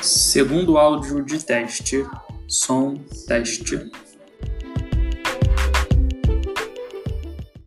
Segundo áudio de teste, som teste.